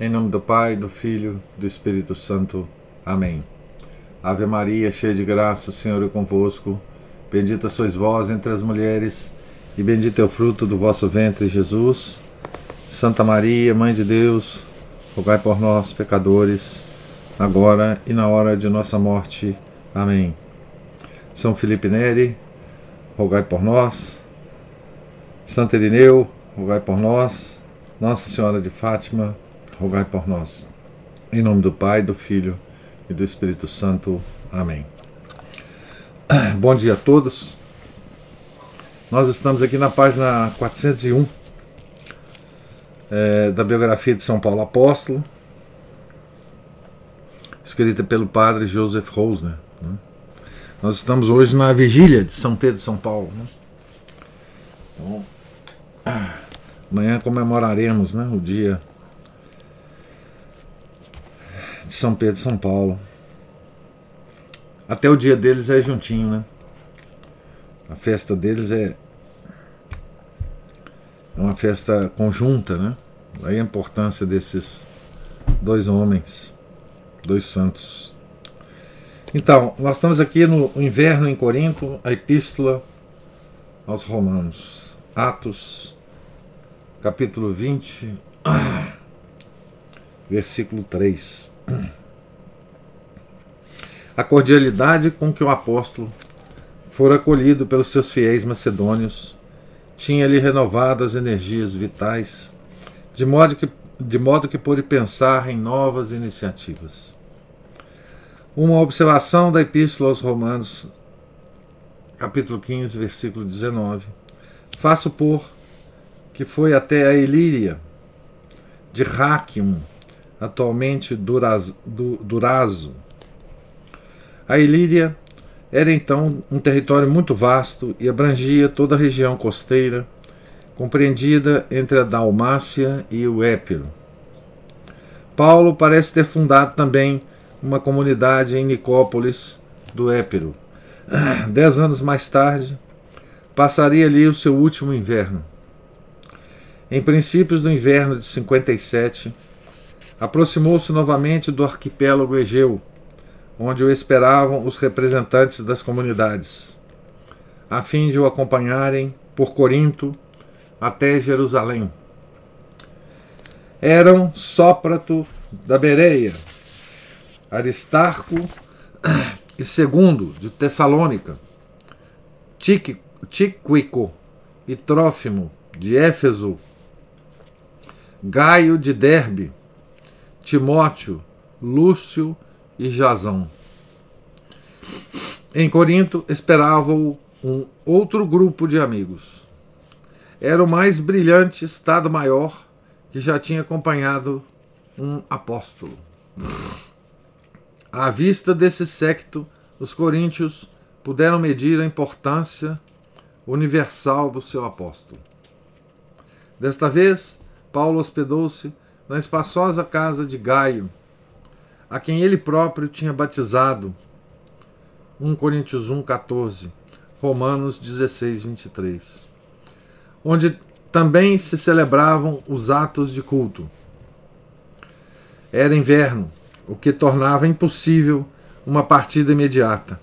Em nome do Pai, do Filho, do Espírito Santo. Amém. Ave Maria, cheia de graça, o Senhor é convosco. Bendita sois vós entre as mulheres, e bendito é o fruto do vosso ventre, Jesus. Santa Maria, Mãe de Deus, rogai por nós, pecadores, agora e na hora de nossa morte. Amém. São Felipe Neri, rogai por nós. Santo Irineu, rogai por nós. Nossa Senhora de Fátima, rogai por nós. Em nome do Pai, do Filho e do Espírito Santo. Amém. Bom dia a todos. Nós estamos aqui na página 401 é, da biografia de São Paulo Apóstolo, escrita pelo padre Joseph Rosner. Né? Nós estamos hoje na vigília de São Pedro de São Paulo. Né? Então, amanhã comemoraremos né, o dia de São Pedro e São Paulo. Até o dia deles é juntinho, né? A festa deles é é uma festa conjunta, né? Aí a importância desses dois homens, dois santos. Então, nós estamos aqui no inverno em Corinto, a epístola aos Romanos, Atos, capítulo 20, versículo 3 a cordialidade com que o apóstolo fora acolhido pelos seus fiéis macedônios tinha-lhe renovado as energias vitais, de modo que, de modo que pôde pensar em novas iniciativas. Uma observação da Epístola aos Romanos, capítulo 15, versículo 19. Faço por que foi até a Ilíria, de Ráquium, atualmente Duraz, du, Durazo. A Ilíria era então um território muito vasto e abrangia toda a região costeira, compreendida entre a Dalmácia e o Épiro. Paulo parece ter fundado também uma comunidade em Nicópolis do Épiro. Dez anos mais tarde, passaria ali o seu último inverno. Em princípios do inverno de 57, aproximou-se novamente do arquipélago Egeu, onde o esperavam os representantes das comunidades, a fim de o acompanharem por Corinto até Jerusalém. Eram Sóprato da Bereia, Aristarco e Segundo de Tessalônica, Tíquico e Trófimo de Éfeso, Gaio de Derbe, Timóteo, Lúcio e Jazão. Em Corinto esperavam um outro grupo de amigos. Era o mais brilhante Estado-Maior que já tinha acompanhado um apóstolo. À vista desse secto, os coríntios puderam medir a importância universal do seu apóstolo. Desta vez, Paulo hospedou-se na espaçosa casa de Gaio, a quem ele próprio tinha batizado. 1 Coríntios 1, 14, Romanos 16, 23. Onde também se celebravam os atos de culto. Era inverno, o que tornava impossível uma partida imediata.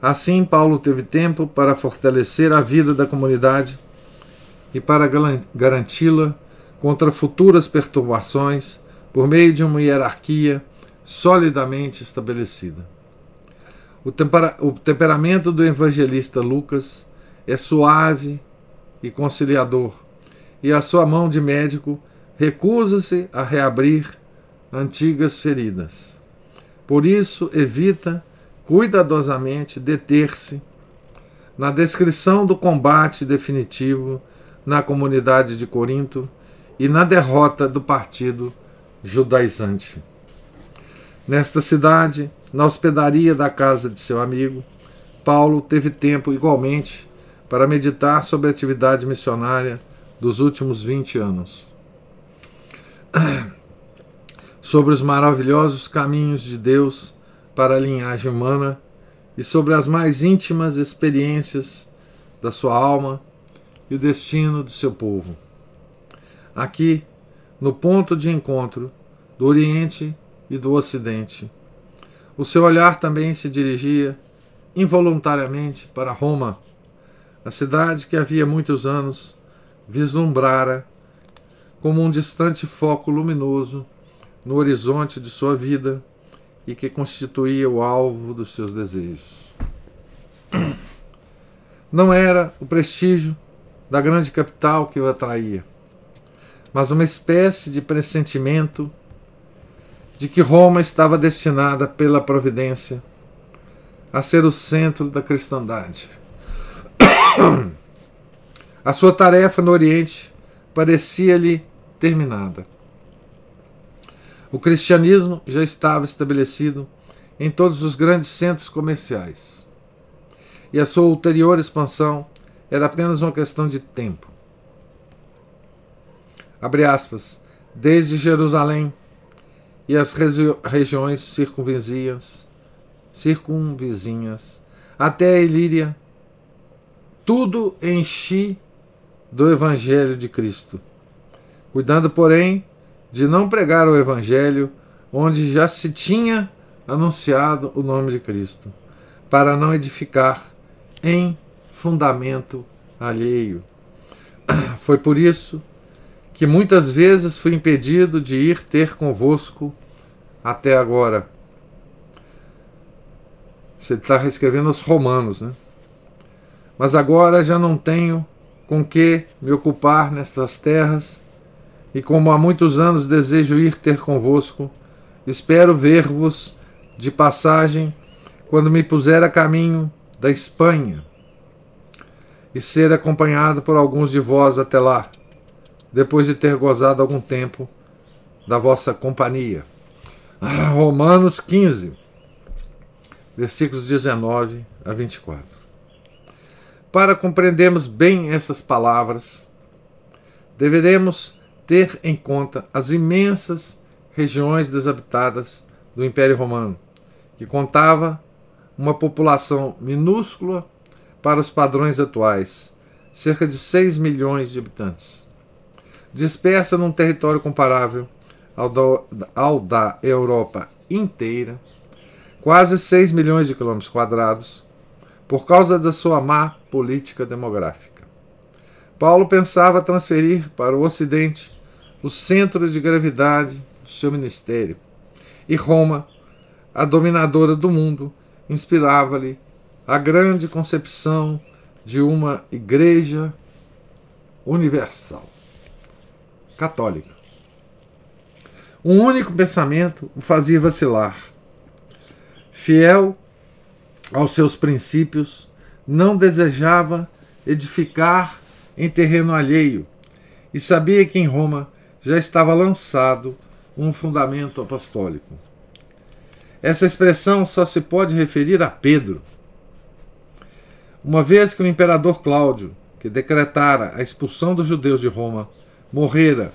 Assim, Paulo teve tempo para fortalecer a vida da comunidade e para garanti-la contra futuras perturbações por meio de uma hierarquia solidamente estabelecida. O, tempera o temperamento do evangelista Lucas é suave e conciliador, e a sua mão de médico recusa-se a reabrir antigas feridas. Por isso, evita cuidadosamente deter-se na descrição do combate definitivo na comunidade de Corinto e na derrota do partido judaizante. Nesta cidade, na hospedaria da casa de seu amigo, Paulo teve tempo igualmente para meditar sobre a atividade missionária dos últimos 20 anos. sobre os maravilhosos caminhos de Deus para a linhagem humana e sobre as mais íntimas experiências da sua alma e o destino do seu povo. Aqui, no ponto de encontro do Oriente e do Ocidente. O seu olhar também se dirigia involuntariamente para Roma, a cidade que havia muitos anos vislumbrara como um distante foco luminoso no horizonte de sua vida e que constituía o alvo dos seus desejos. Não era o prestígio da grande capital que o atraía, mas uma espécie de pressentimento de que Roma estava destinada pela providência a ser o centro da cristandade. A sua tarefa no Oriente parecia-lhe terminada. O cristianismo já estava estabelecido em todos os grandes centros comerciais. E a sua ulterior expansão era apenas uma questão de tempo. Abre aspas. Desde Jerusalém e as regiões circunvizinhas, circunvizinhas até a Ilíria, tudo enchi do Evangelho de Cristo, cuidando, porém, de não pregar o Evangelho onde já se tinha anunciado o nome de Cristo, para não edificar em fundamento alheio. Foi por isso que muitas vezes fui impedido de ir ter convosco até agora. Você está reescrevendo os Romanos, né? Mas agora já não tenho com que me ocupar nestas terras, e como há muitos anos desejo ir ter convosco, espero ver-vos de passagem quando me puser a caminho da Espanha e ser acompanhado por alguns de vós até lá, depois de ter gozado algum tempo da vossa companhia. Ah, Romanos 15, versículos 19 a 24. Para compreendermos bem essas palavras, deveremos ter em conta as imensas regiões desabitadas do Império Romano, que contava uma população minúscula para os padrões atuais, cerca de 6 milhões de habitantes. Dispersa num território comparável ao, do, ao da Europa inteira, quase 6 milhões de quilômetros quadrados, por causa da sua má política demográfica. Paulo pensava transferir para o Ocidente o centro de gravidade do seu ministério, e Roma, a dominadora do mundo, inspirava-lhe a grande concepção de uma igreja universal, católica. Um único pensamento o fazia vacilar. Fiel aos seus princípios, não desejava edificar em terreno alheio e sabia que em Roma já estava lançado um fundamento apostólico. Essa expressão só se pode referir a Pedro. Uma vez que o imperador Cláudio, que decretara a expulsão dos judeus de Roma, morrera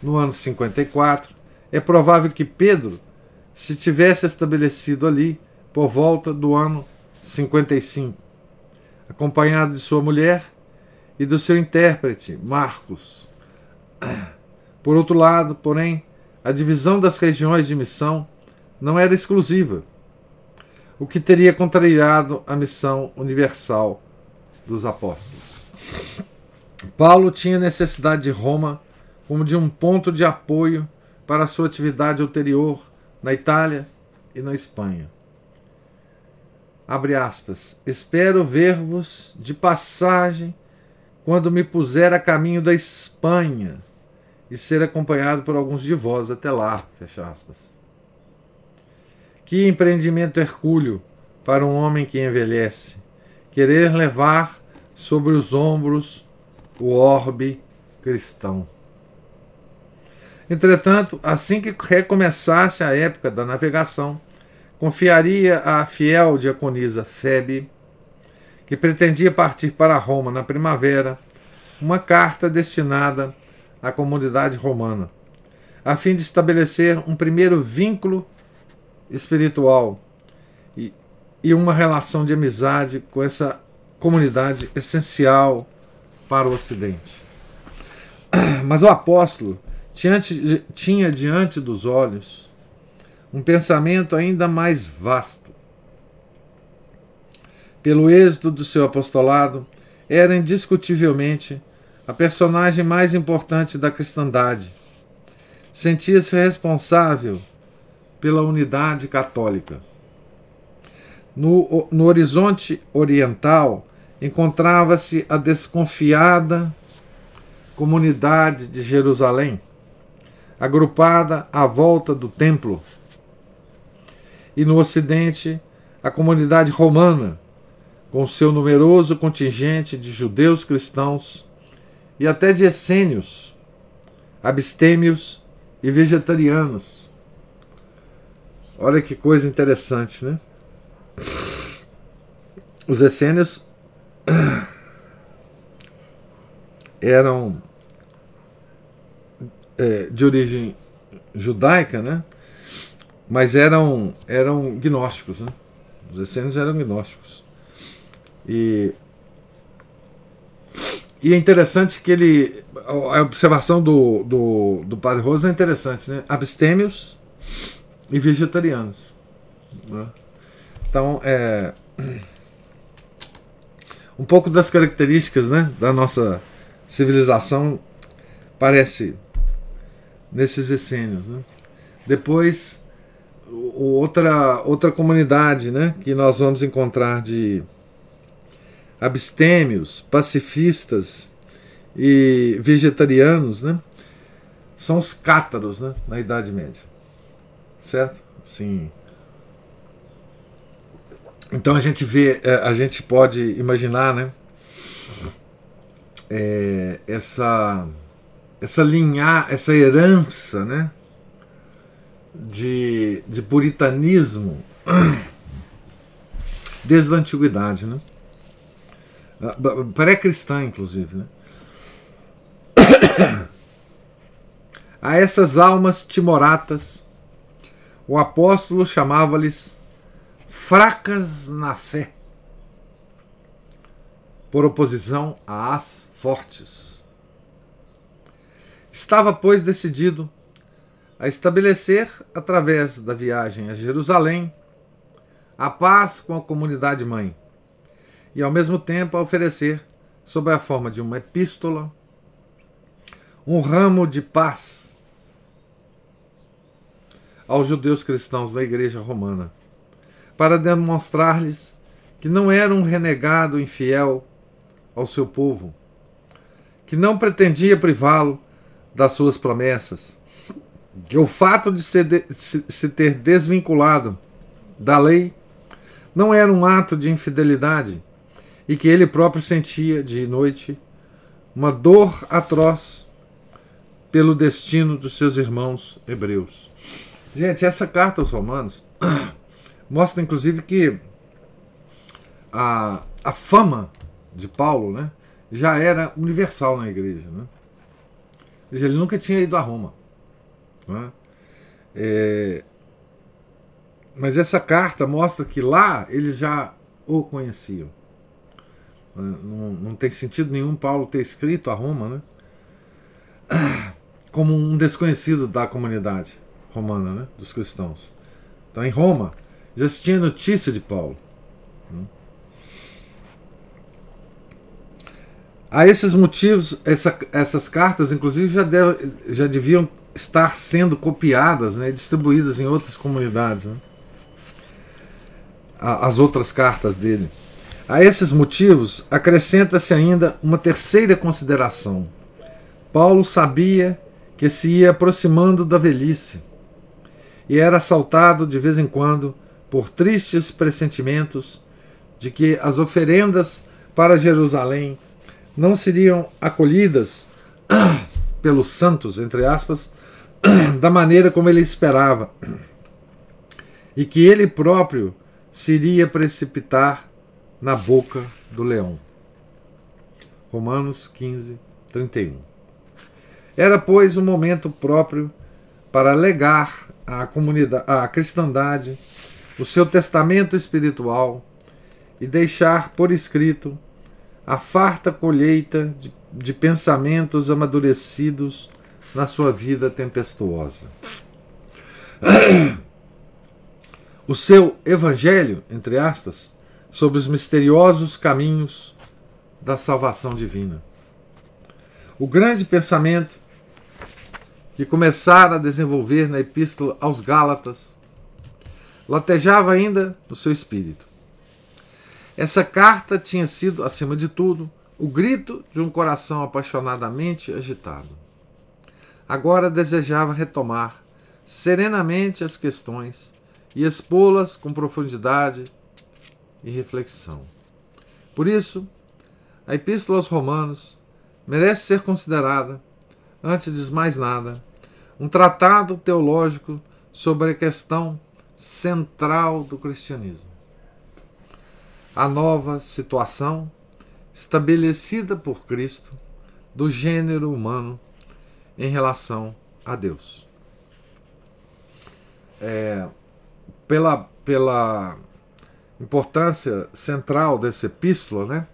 no ano 54, é provável que Pedro se tivesse estabelecido ali por volta do ano 55, acompanhado de sua mulher e do seu intérprete, Marcos. Por outro lado, porém, a divisão das regiões de missão não era exclusiva, o que teria contrariado a missão universal dos apóstolos. Paulo tinha necessidade de Roma como de um ponto de apoio para sua atividade ulterior na Itália e na Espanha. Abre aspas. Espero ver-vos de passagem quando me puser a caminho da Espanha e ser acompanhado por alguns de vós até lá. Fecha aspas. Que empreendimento hercúleo para um homem que envelhece, querer levar sobre os ombros o orbe cristão. Entretanto, assim que recomeçasse a época da navegação, confiaria à fiel diaconisa Febe, que pretendia partir para Roma na primavera, uma carta destinada à comunidade romana, a fim de estabelecer um primeiro vínculo espiritual e, e uma relação de amizade com essa comunidade essencial para o Ocidente. Mas o apóstolo tinha, diante dos olhos um pensamento ainda mais vasto. Pelo êxito do seu apostolado, era indiscutivelmente a personagem mais importante da cristandade. Sentia-se responsável pela unidade católica. No, no horizonte oriental encontrava-se a desconfiada comunidade de Jerusalém, agrupada à volta do templo. E no ocidente, a comunidade romana, com seu numeroso contingente de judeus cristãos e até de essênios, abstêmios e vegetarianos. Olha que coisa interessante, né? Os essênios eram é, de origem judaica, né? Mas eram eram gnósticos, né? Os essênios eram gnósticos. E e é interessante que ele. A observação do, do, do Padre Rosa é interessante, né? Abstêmios e vegetarianos. Né? Então, é. Um pouco das características né, da nossa civilização parece nesses essênios. Né? Depois, outra, outra comunidade né, que nós vamos encontrar de abstêmios, pacifistas e vegetarianos, né, são os cátaros né, na Idade Média. Certo? Sim. Então a gente vê, é, a gente pode imaginar, né? É, essa essa linha, essa herança, né? De, de puritanismo desde a antiguidade, né? Ah, pré-cristã, inclusive. Né? A essas almas timoratas, o apóstolo chamava-lhes fracas na fé, por oposição às fortes. Estava, pois, decidido a estabelecer, através da viagem a Jerusalém, a paz com a comunidade mãe e ao mesmo tempo a oferecer, sob a forma de uma epístola, um ramo de paz aos judeus cristãos da Igreja Romana, para demonstrar-lhes que não era um renegado infiel ao seu povo, que não pretendia privá-lo das suas promessas, que o fato de se, de se ter desvinculado da lei não era um ato de infidelidade, e que ele próprio sentia de noite uma dor atroz pelo destino dos seus irmãos hebreus. Gente, essa carta aos Romanos mostra inclusive que a, a fama de Paulo né, já era universal na igreja. Né? Ele nunca tinha ido a Roma. Né? É, mas essa carta mostra que lá eles já o conheciam. Não, não tem sentido nenhum Paulo ter escrito a Roma, né? Como um desconhecido da comunidade romana, né? Dos cristãos. Então, em Roma, já se tinha notícia de Paulo. Né? A esses motivos, essa, essas cartas, inclusive, já, deve, já deviam estar sendo copiadas, né, distribuídas em outras comunidades. Né? As outras cartas dele. A esses motivos, acrescenta-se ainda uma terceira consideração. Paulo sabia que se ia aproximando da velhice e era assaltado de vez em quando por tristes pressentimentos de que as oferendas para Jerusalém não seriam acolhidas pelos santos, entre aspas, da maneira como ele esperava, e que ele próprio se iria precipitar na boca do leão. Romanos 15, 31. Era, pois, o um momento próprio para legar à comunidade, à cristandade, o seu testamento espiritual e deixar por escrito a farta colheita de, de pensamentos amadurecidos na sua vida tempestuosa. O seu evangelho, entre aspas, sobre os misteriosos caminhos da salvação divina. O grande pensamento que começara a desenvolver na epístola aos Gálatas latejava ainda no seu espírito. Essa carta tinha sido, acima de tudo, o grito de um coração apaixonadamente agitado. Agora desejava retomar serenamente as questões e expô-las com profundidade e reflexão. Por isso, a Epístola aos Romanos merece ser considerada, antes de mais nada, um tratado teológico sobre a questão central do cristianismo. A nova situação estabelecida por Cristo do gênero humano em relação a Deus. É, pela, pela importância central dessa epístola, né?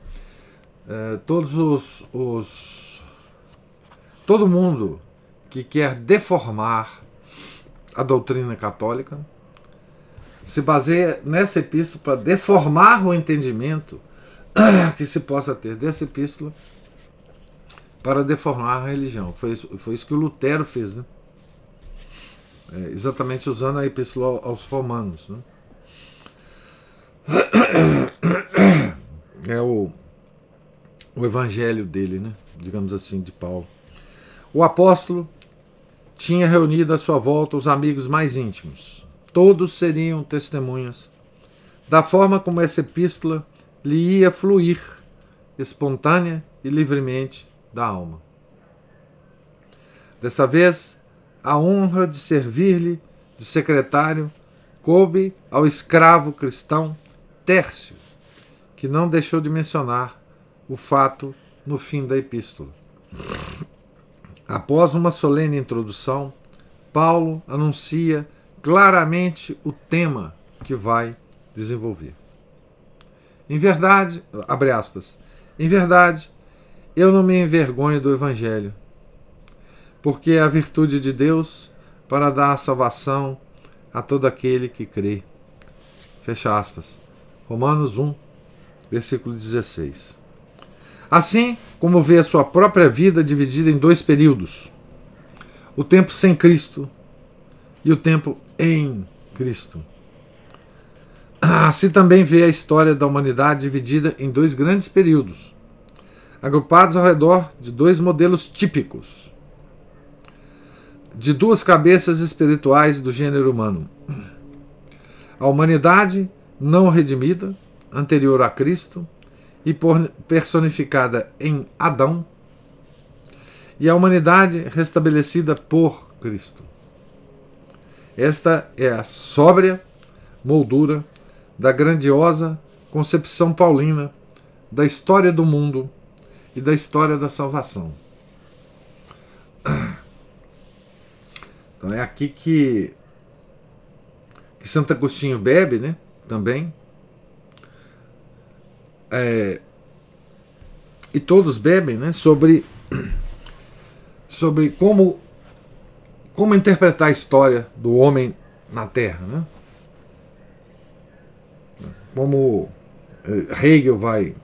É, todos os, os todo mundo que quer deformar a doutrina católica se baseia nessa epístola para deformar o entendimento que se possa ter dessa epístola para deformar a religião. Foi isso, foi isso que o Lutero fez, né? É, exatamente usando a epístola aos Romanos. Né? É o, o evangelho dele, né? digamos assim, de Paulo. O apóstolo tinha reunido à sua volta os amigos mais íntimos. Todos seriam testemunhas da forma como essa epístola lhe ia fluir, espontânea e livremente, da alma. Dessa vez, a honra de servir-lhe de secretário coube ao escravo cristão Tércio, que não deixou de mencionar o fato no fim da epístola. Após uma solene introdução, Paulo anuncia claramente o tema que vai desenvolver. Em verdade, abre aspas, em verdade, eu não me envergonho do evangelho, porque é a virtude de Deus para dar a salvação a todo aquele que crê. Fecha aspas. Romanos 1, versículo 16. Assim como vê a sua própria vida dividida em dois períodos: o tempo sem Cristo e o tempo em Cristo. Assim também vê a história da humanidade dividida em dois grandes períodos, agrupados ao redor de dois modelos típicos de duas cabeças espirituais do gênero humano. A humanidade não redimida, anterior a Cristo e personificada em Adão, e a humanidade restabelecida por Cristo. Esta é a sóbria moldura da grandiosa concepção paulina da história do mundo e da história da salvação. Então é aqui que, que Santo Agostinho bebe, né? Também. É, e todos bebem, né? Sobre, sobre como, como interpretar a história do homem na Terra, né? Como é, Hegel vai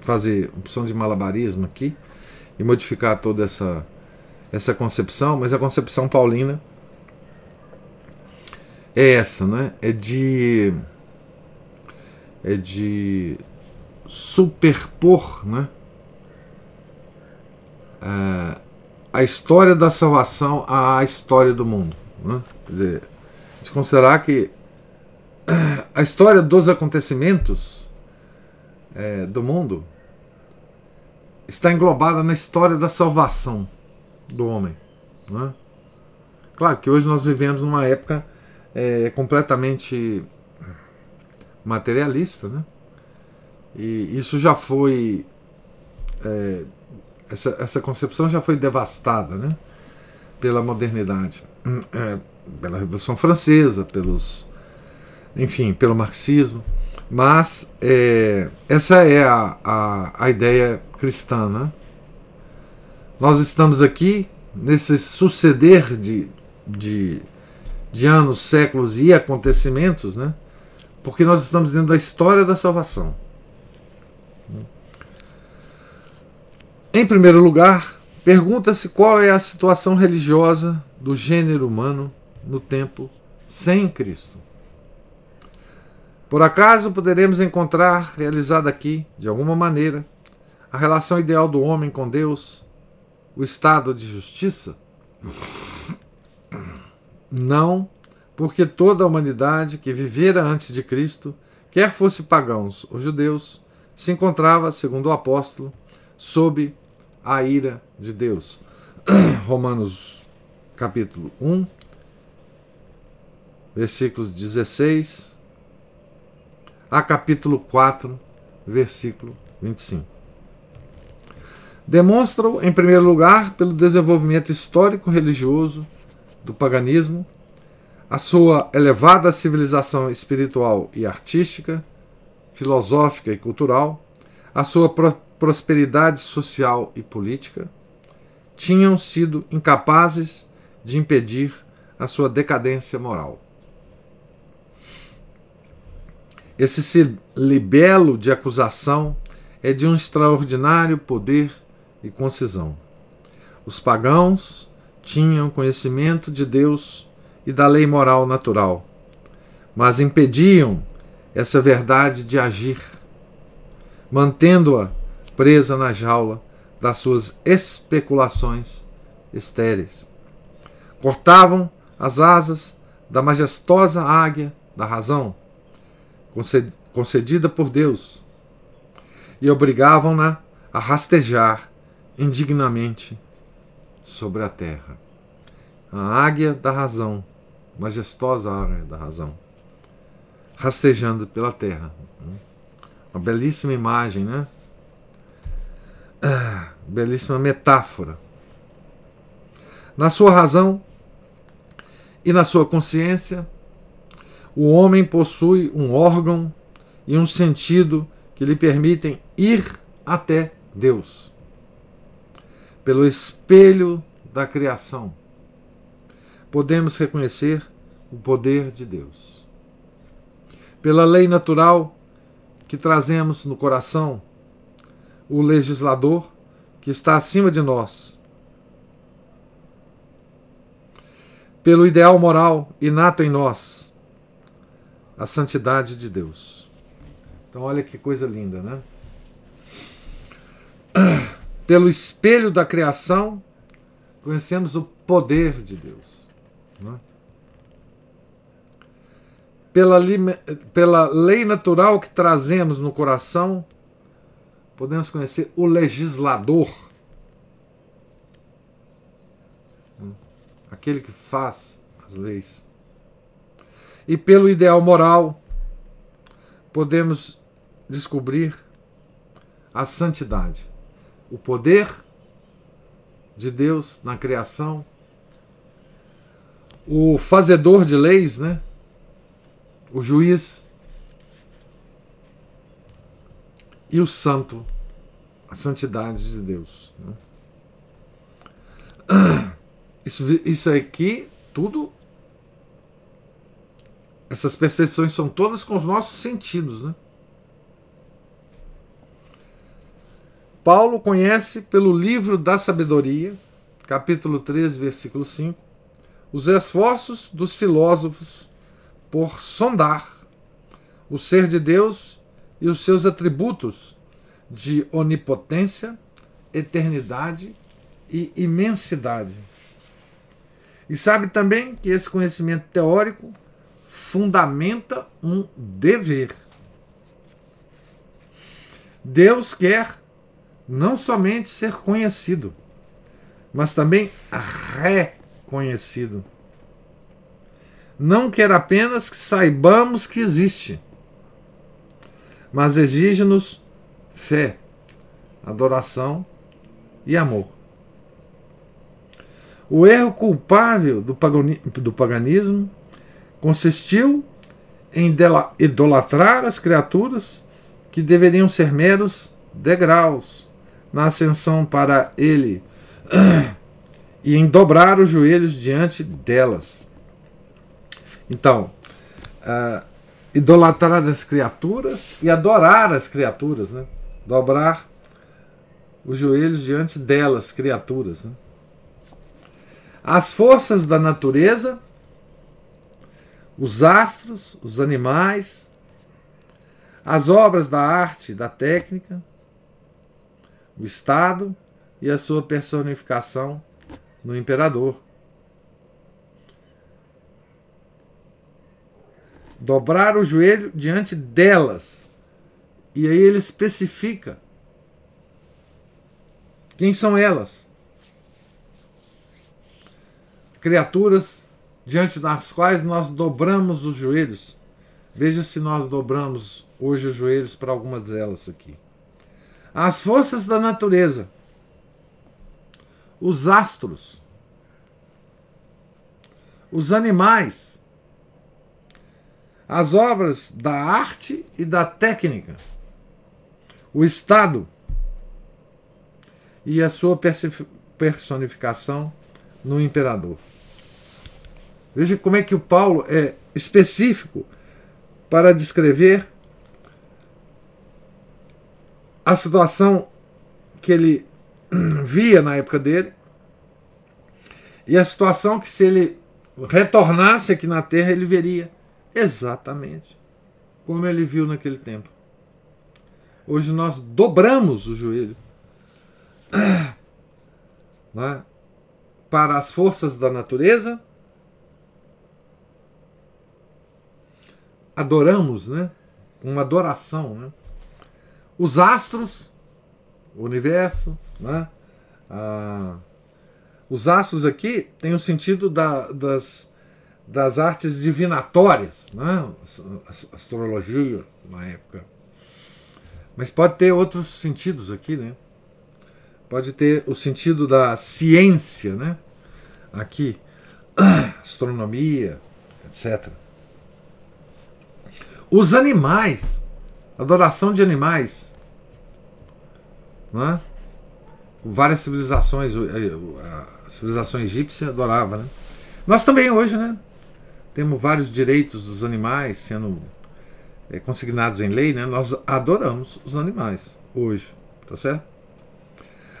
fazer opção de malabarismo aqui e modificar toda essa essa concepção, mas a concepção paulina é essa, né? É de é de superpor, né? A, a história da salvação à história do mundo, né? Quer dizer, de considerar que a história dos acontecimentos é, do mundo está englobada na história da salvação do homem. Né? Claro que hoje nós vivemos numa época é completamente materialista, né? E isso já foi. É, essa, essa concepção já foi devastada, né? Pela modernidade, é, pela Revolução Francesa, pelos. Enfim, pelo marxismo. Mas é, essa é a, a, a ideia cristã, né? Nós estamos aqui nesse suceder de, de, de anos, séculos e acontecimentos, né? porque nós estamos dentro da história da salvação. Em primeiro lugar, pergunta-se qual é a situação religiosa do gênero humano no tempo sem Cristo. Por acaso poderemos encontrar realizada aqui, de alguma maneira, a relação ideal do homem com Deus, o estado de justiça? Não, porque toda a humanidade que vivera antes de Cristo, quer fosse pagãos ou judeus, se encontrava, segundo o apóstolo, sob a ira de Deus. Romanos capítulo 1, versículos 16 a capítulo 4, versículo 25. Demonstram, em primeiro lugar, pelo desenvolvimento histórico-religioso do paganismo, a sua elevada civilização espiritual e artística, filosófica e cultural, a sua prosperidade social e política, tinham sido incapazes de impedir a sua decadência moral. Esse libelo de acusação é de um extraordinário poder e concisão. Os pagãos tinham conhecimento de Deus e da lei moral natural, mas impediam essa verdade de agir, mantendo-a presa na jaula das suas especulações estéreis. Cortavam as asas da majestosa águia da razão concedida por Deus, e obrigavam-na a rastejar indignamente sobre a terra. A águia da razão, majestosa águia da razão, rastejando pela terra. Uma belíssima imagem, né? Ah, belíssima metáfora. Na sua razão e na sua consciência, o homem possui um órgão e um sentido que lhe permitem ir até Deus. Pelo espelho da criação, podemos reconhecer o poder de Deus. Pela lei natural que trazemos no coração, o legislador que está acima de nós. Pelo ideal moral inato em nós, a santidade de Deus. Então, olha que coisa linda, né? Pelo espelho da criação, conhecemos o poder de Deus. Né? Pela, pela lei natural que trazemos no coração, podemos conhecer o legislador, né? aquele que faz as leis e pelo ideal moral, podemos descobrir a santidade, o poder de Deus na criação, o fazedor de leis, né? o juiz e o santo, a santidade de Deus. Né? Isso, isso aqui tudo essas percepções são todas com os nossos sentidos, né? Paulo conhece pelo livro da sabedoria, capítulo 13, versículo 5, os esforços dos filósofos por sondar o ser de Deus e os seus atributos de onipotência, eternidade e imensidade. E sabe também que esse conhecimento teórico fundamenta um dever. Deus quer não somente ser conhecido, mas também reconhecido. Não quer apenas que saibamos que existe, mas exige-nos fé, adoração e amor. O erro culpável do paganismo consistiu em idolatrar as criaturas que deveriam ser meros degraus na ascensão para ele e em dobrar os joelhos diante delas. Então, uh, idolatrar as criaturas e adorar as criaturas, né? Dobrar os joelhos diante delas, criaturas. Né? As forças da natureza, os astros, os animais, as obras da arte, da técnica, o Estado e a sua personificação no imperador. Dobrar o joelho diante delas. E aí ele especifica quem são elas? Criaturas diante das quais nós dobramos os joelhos. Veja se nós dobramos hoje os joelhos para algumas delas aqui. As forças da natureza, os astros, os animais, as obras da arte e da técnica, o Estado e a sua personificação no imperador. Veja como é que o Paulo é específico para descrever a situação que ele via na época dele e a situação que se ele retornasse aqui na terra ele veria exatamente como ele viu naquele tempo. Hoje nós dobramos o joelho né, para as forças da natureza. Adoramos, né? Uma adoração, né? Os astros, o universo, né? Os astros aqui têm o sentido da, das, das artes divinatórias, né? astrologia na época. Mas pode ter outros sentidos aqui, né? pode ter o sentido da ciência, né? Aqui, astronomia, etc. Os animais, adoração de animais, né? Várias civilizações, a civilização egípcia adorava, né? Nós também hoje, né? Temos vários direitos dos animais sendo é, consignados em lei, né? Nós adoramos os animais hoje, tá certo?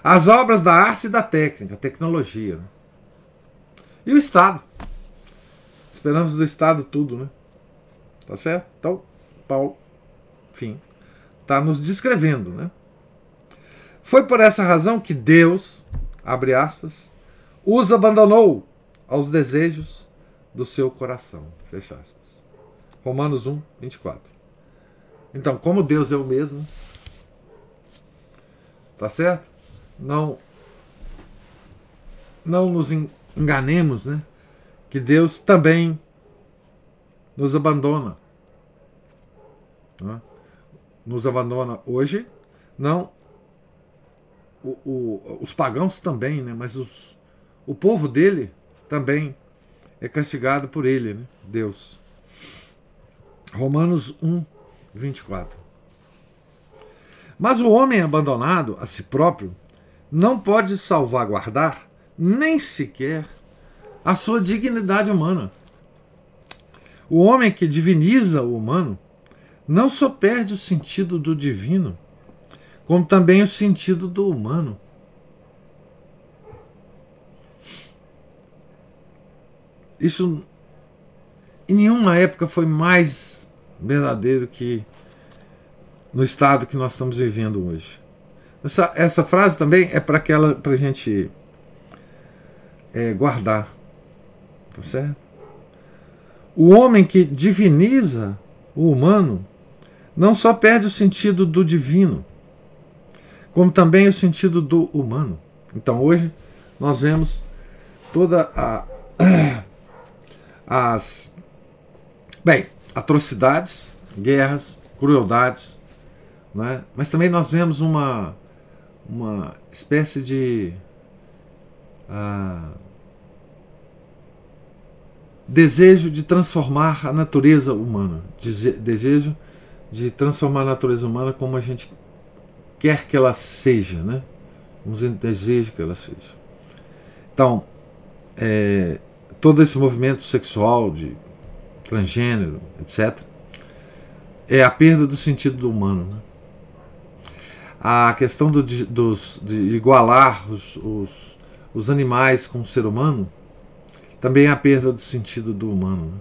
As obras da arte e da técnica, tecnologia. Né? E o Estado. Esperamos do Estado tudo, né? Tá certo? Então, Paulo, enfim, está nos descrevendo, né? Foi por essa razão que Deus, abre aspas, os abandonou aos desejos do seu coração. Fecha aspas. Romanos 1, 24. Então, como Deus é o mesmo, tá certo? não não nos enganemos, né? Que Deus também nos abandona. Né? Nos abandona hoje, não o, o, os pagãos também, né? Mas os, o povo dele também é castigado por ele, né? Deus. Romanos 1, 24. Mas o homem abandonado a si próprio não pode salvaguardar nem sequer a sua dignidade humana. O homem que diviniza o humano não só perde o sentido do divino, como também o sentido do humano. Isso em nenhuma época foi mais verdadeiro que no estado que nós estamos vivendo hoje. Essa, essa frase também é para aquela para a gente é, guardar, tá certo? O homem que diviniza o humano não só perde o sentido do divino, como também o sentido do humano. Então hoje nós vemos toda a as bem atrocidades, guerras, crueldades, né? mas também nós vemos uma uma espécie de ah, desejo de transformar a natureza humana, desejo de transformar a natureza humana como a gente quer que ela seja, né? Como a gente deseja que ela seja. Então, é, todo esse movimento sexual de transgênero, etc., é a perda do sentido do humano. Né? A questão do, dos, de igualar os, os, os, animais com o ser humano também é a perda do sentido do humano. Né?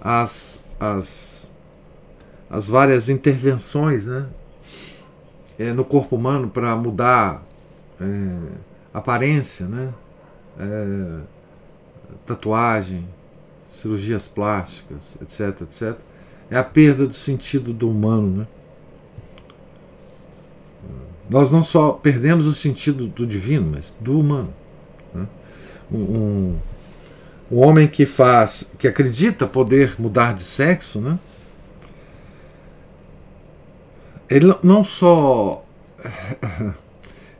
As, as, as várias intervenções né, é, no corpo humano para mudar é, aparência, né, é, tatuagem, cirurgias plásticas, etc, etc, é a perda do sentido do humano, né? Nós não só perdemos o sentido do divino, mas do humano. Né? Um, um, homem que faz, que acredita poder mudar de sexo, né? Ele não só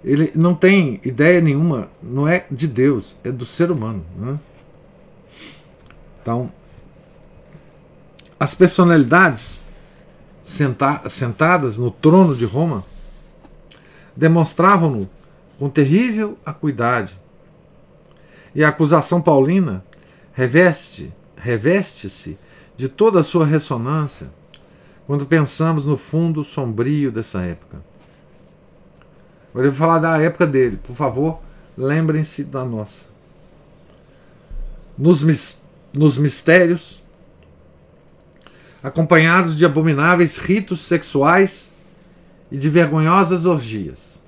ele não tem ideia nenhuma, não é de Deus, é do ser humano. Né? Então, as personalidades senta sentadas no trono de Roma demonstravam-no com terrível acuidade. E a acusação paulina reveste reveste-se de toda a sua ressonância quando pensamos no fundo sombrio dessa época. Agora eu vou falar da época dele, por favor, lembrem-se da nossa. Nos, nos mistérios, acompanhados de abomináveis ritos sexuais e de vergonhosas orgias.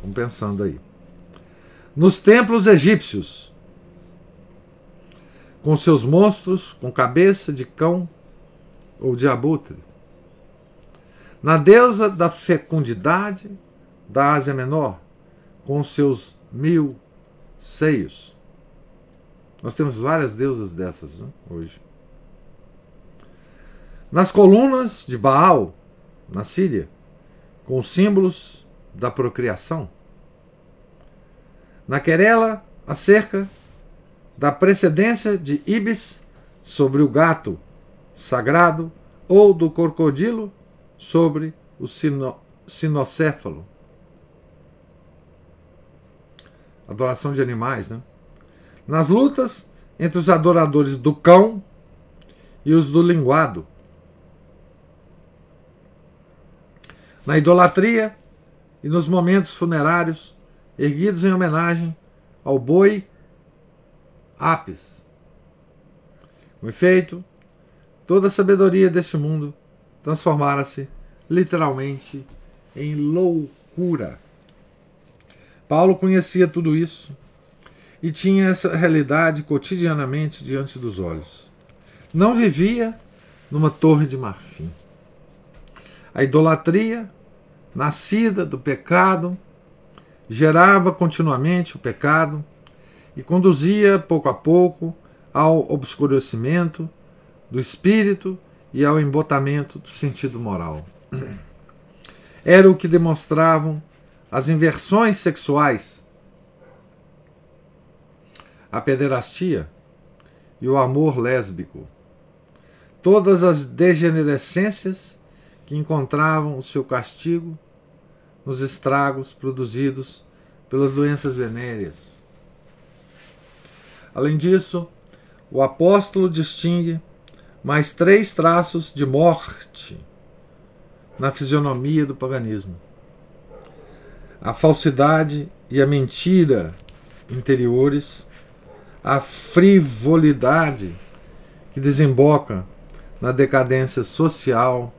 Vamos pensando aí. Nos templos egípcios, com seus monstros com cabeça de cão ou de abutre. Na deusa da fecundidade da Ásia Menor, com seus mil seios. Nós temos várias deusas dessas né, hoje. Nas colunas de Baal, na Síria, com os símbolos da procriação. Na querela, acerca da precedência de Ibis sobre o gato sagrado ou do crocodilo sobre o sino, sinocéfalo. Adoração de animais, né? Nas lutas entre os adoradores do cão e os do linguado. Na idolatria e nos momentos funerários erguidos em homenagem ao boi Apis. Com efeito, toda a sabedoria deste mundo transformara-se literalmente em loucura. Paulo conhecia tudo isso e tinha essa realidade cotidianamente diante dos olhos. Não vivia numa torre de marfim. A idolatria, nascida do pecado, gerava continuamente o pecado e conduzia pouco a pouco ao obscurecimento do espírito e ao embotamento do sentido moral. Era o que demonstravam as inversões sexuais, a pederastia e o amor lésbico. Todas as degenerescências que encontravam o seu castigo nos estragos produzidos pelas doenças venéreas. Além disso, o apóstolo distingue mais três traços de morte na fisionomia do paganismo: a falsidade e a mentira interiores, a frivolidade que desemboca na decadência social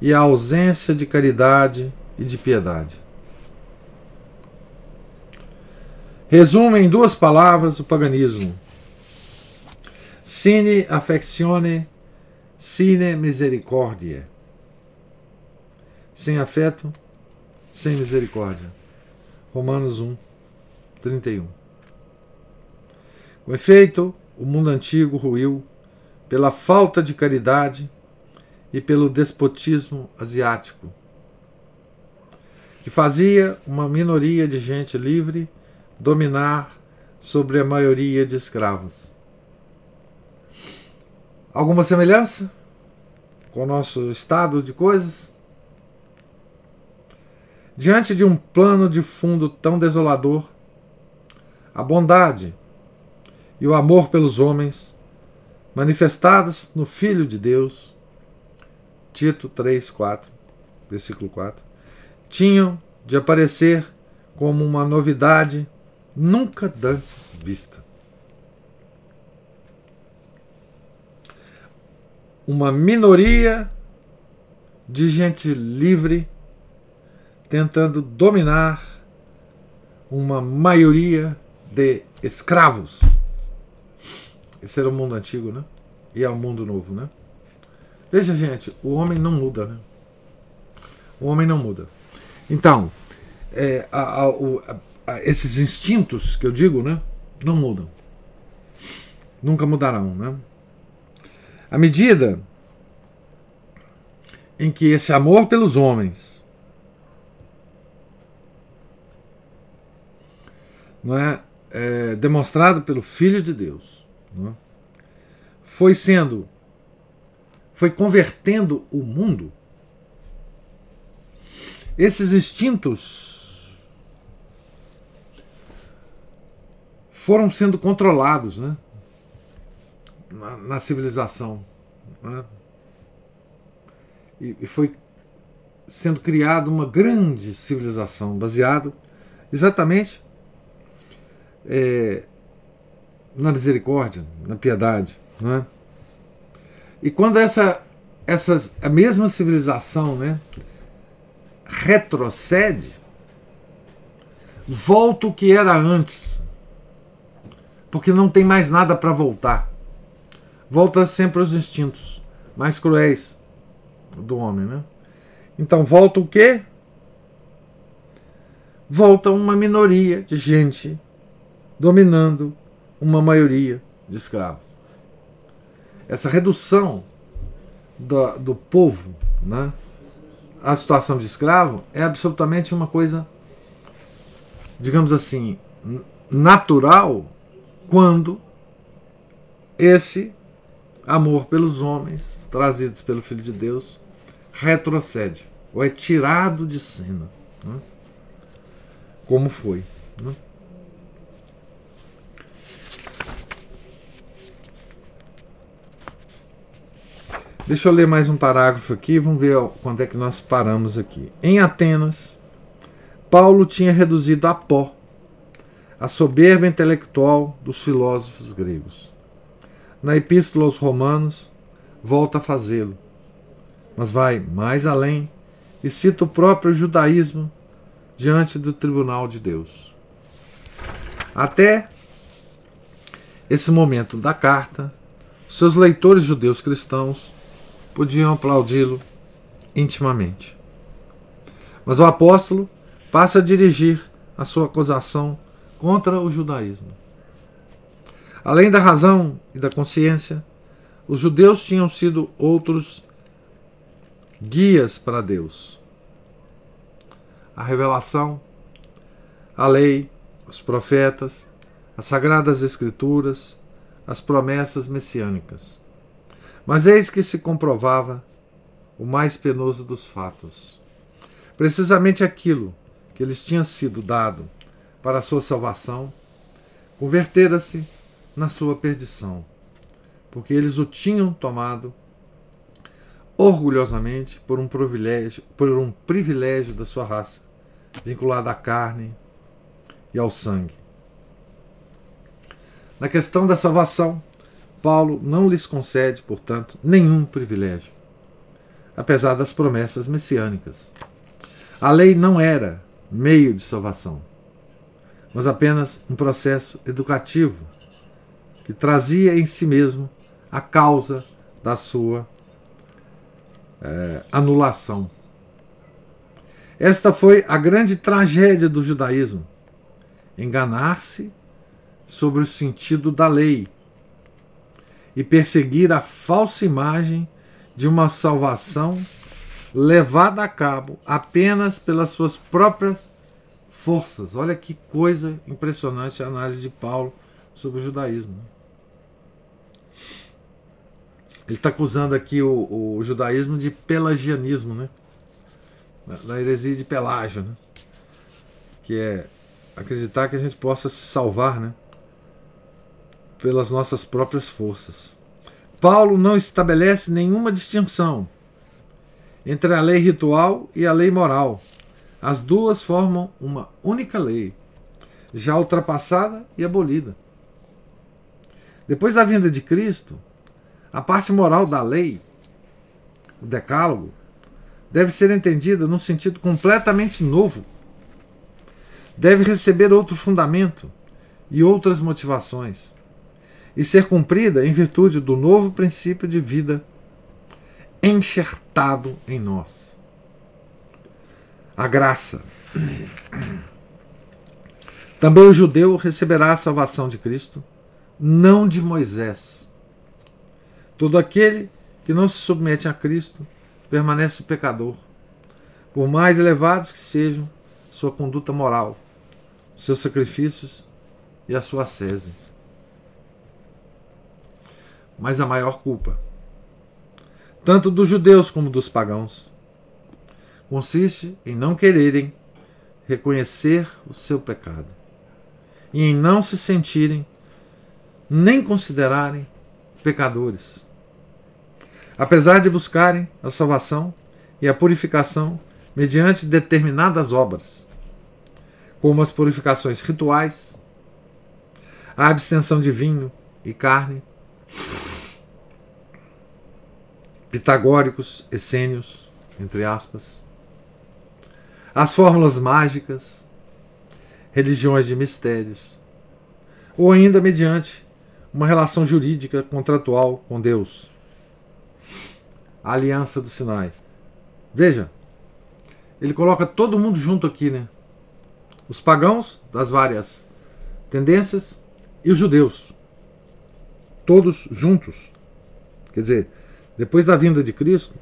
e a ausência de caridade e de piedade. Resume em duas palavras o paganismo Sine affectione, sine misericordia. Sem afeto, sem misericórdia. Romanos 1, 31. Com efeito, o mundo antigo ruiu pela falta de caridade e pelo despotismo asiático, que fazia uma minoria de gente livre dominar sobre a maioria de escravos. Alguma semelhança com o nosso estado de coisas? Diante de um plano de fundo tão desolador, a bondade e o amor pelos homens, manifestados no Filho de Deus, Tito 3, 4, versículo 4, tinham de aparecer como uma novidade nunca antes vista. Uma minoria de gente livre tentando dominar uma maioria de escravos. Esse era o mundo antigo, né? E é o mundo novo, né? Veja, gente, o homem não muda, né? O homem não muda. Então, é, a, a, a, esses instintos que eu digo, né? Não mudam. Nunca mudarão, né? À medida em que esse amor pelos homens não é, é demonstrado pelo Filho de Deus, foi sendo, foi convertendo o mundo. Esses instintos foram sendo controlados, né? Na, na civilização. Né? E, e foi sendo criada uma grande civilização baseado exatamente é, na misericórdia, na piedade, não é? E quando essa, essa a mesma civilização, né, retrocede, volta o que era antes, porque não tem mais nada para voltar. Volta sempre aos instintos mais cruéis do homem, né? Então volta o quê? Volta uma minoria de gente dominando uma maioria de escravos. Essa redução do, do povo né, à situação de escravo é absolutamente uma coisa, digamos assim, natural quando esse amor pelos homens, trazidos pelo Filho de Deus, retrocede ou é tirado de cena. Né? Como foi. Né? Deixa eu ler mais um parágrafo aqui, vamos ver quando é que nós paramos aqui. Em Atenas, Paulo tinha reduzido a pó a soberba intelectual dos filósofos gregos. Na Epístola aos Romanos, volta a fazê-lo, mas vai mais além e cita o próprio judaísmo diante do tribunal de Deus. Até esse momento da carta, seus leitores judeus cristãos podiam aplaudi-lo intimamente. Mas o apóstolo passa a dirigir a sua acusação contra o judaísmo. Além da razão e da consciência, os judeus tinham sido outros guias para Deus. A revelação, a lei, os profetas, as sagradas escrituras, as promessas messiânicas. Mas eis que se comprovava o mais penoso dos fatos. Precisamente aquilo que lhes tinha sido dado para a sua salvação, convertera-se na sua perdição, porque eles o tinham tomado orgulhosamente por um privilégio, por um privilégio da sua raça, vinculado à carne e ao sangue. Na questão da salvação, Paulo não lhes concede, portanto, nenhum privilégio, apesar das promessas messiânicas. A lei não era meio de salvação, mas apenas um processo educativo que trazia em si mesmo a causa da sua é, anulação. Esta foi a grande tragédia do judaísmo: enganar-se sobre o sentido da lei e perseguir a falsa imagem de uma salvação levada a cabo apenas pelas suas próprias forças. Olha que coisa impressionante a análise de Paulo sobre o judaísmo. Né? Ele está acusando aqui o, o, judaísmo de pelagianismo, né? da heresia de Pelágio, né? que é acreditar que a gente possa se salvar, né? Pelas nossas próprias forças. Paulo não estabelece nenhuma distinção entre a lei ritual e a lei moral. As duas formam uma única lei, já ultrapassada e abolida. Depois da vinda de Cristo, a parte moral da lei, o decálogo, deve ser entendida num sentido completamente novo. Deve receber outro fundamento e outras motivações, e ser cumprida em virtude do novo princípio de vida enxertado em nós. A graça. Também o judeu receberá a salvação de Cristo, não de Moisés. Todo aquele que não se submete a Cristo permanece pecador, por mais elevados que sejam sua conduta moral, seus sacrifícios e a sua ascese. Mas a maior culpa tanto dos judeus como dos pagãos. Consiste em não quererem reconhecer o seu pecado e em não se sentirem nem considerarem pecadores. Apesar de buscarem a salvação e a purificação mediante determinadas obras, como as purificações rituais, a abstenção de vinho e carne, pitagóricos, essênios, entre aspas, as fórmulas mágicas, religiões de mistérios, ou ainda mediante uma relação jurídica contratual com Deus. A aliança do Sinai. Veja, ele coloca todo mundo junto aqui, né? Os pagãos das várias tendências e os judeus. Todos juntos. Quer dizer, depois da vinda de Cristo,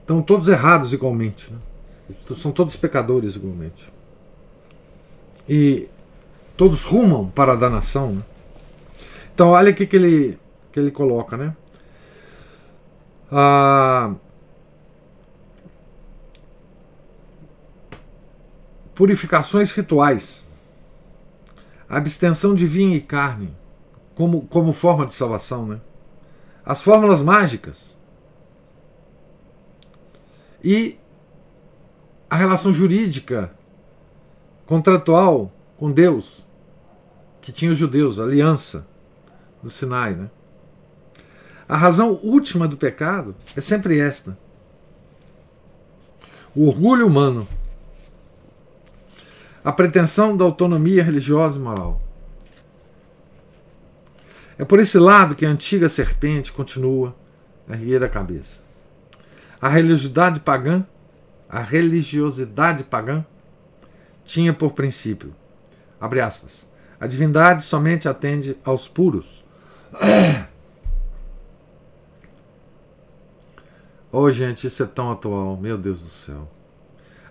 estão todos errados igualmente. Né? São todos pecadores igualmente. E todos rumam para a danação. Né? Então, olha o que, ele, que ele coloca. Né? Ah, purificações rituais, abstenção de vinho e carne, como, como forma de salvação. Né? as fórmulas mágicas e a relação jurídica contratual com Deus que tinha os judeus, a aliança do Sinai, né? A razão última do pecado é sempre esta: o orgulho humano, a pretensão da autonomia religiosa e moral. É por esse lado que a antiga serpente continua a erguer a cabeça. A religiosidade pagã, a religiosidade pagã tinha por princípio, abre aspas, a divindade somente atende aos puros. Oh, gente, isso é tão atual, meu Deus do céu.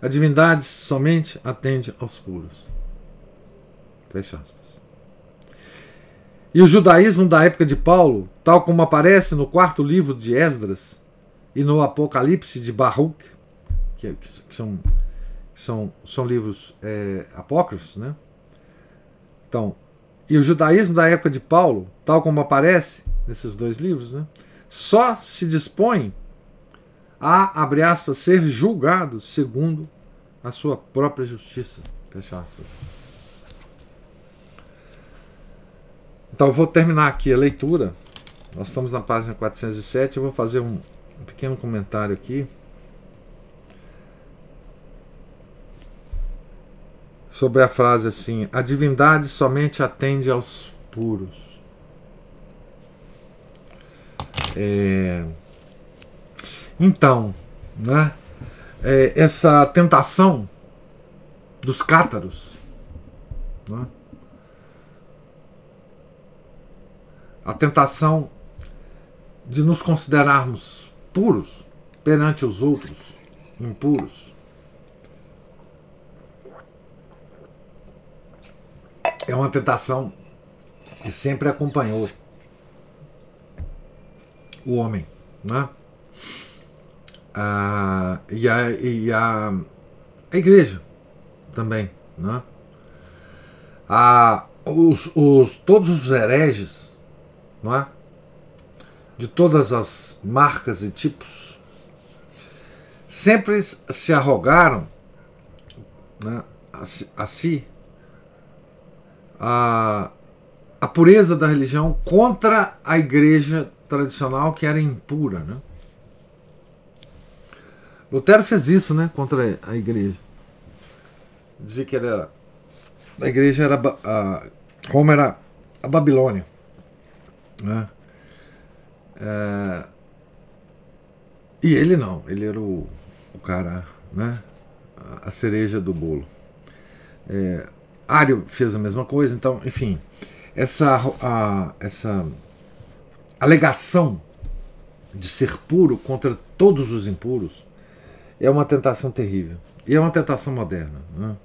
A divindade somente atende aos puros. Fecha aspas. E o judaísmo da época de Paulo, tal como aparece no quarto livro de Esdras e no Apocalipse de Baruch, que, que são, são, são livros é, apócrifos, né? Então, e o judaísmo da época de Paulo, tal como aparece nesses dois livros, né? Só se dispõe a, abre aspas, ser julgado segundo a sua própria justiça, fecha aspas. Então eu vou terminar aqui a leitura. Nós estamos na página 407. Eu vou fazer um, um pequeno comentário aqui. Sobre a frase assim: A divindade somente atende aos puros. É... Então, né? É, essa tentação dos cátaros, né? A tentação de nos considerarmos puros perante os outros impuros. É uma tentação que sempre acompanhou o homem, né? Ah, e a, e a, a igreja também, né? a, os, os, todos os hereges, não é? de todas as marcas e tipos, sempre se arrogaram né, a, si a, a pureza da religião contra a igreja tradicional que era impura. Né? Lutero fez isso né, contra a igreja. Dizia que era, a igreja era. A, Roma era a Babilônia. Né? É, e ele não, ele era o, o cara, né? A, cereja do bolo. É, Ário fez a mesma coisa, então, enfim, essa, a, essa alegação de ser puro contra todos os impuros é uma tentação terrível. E é uma tentação moderna. Né?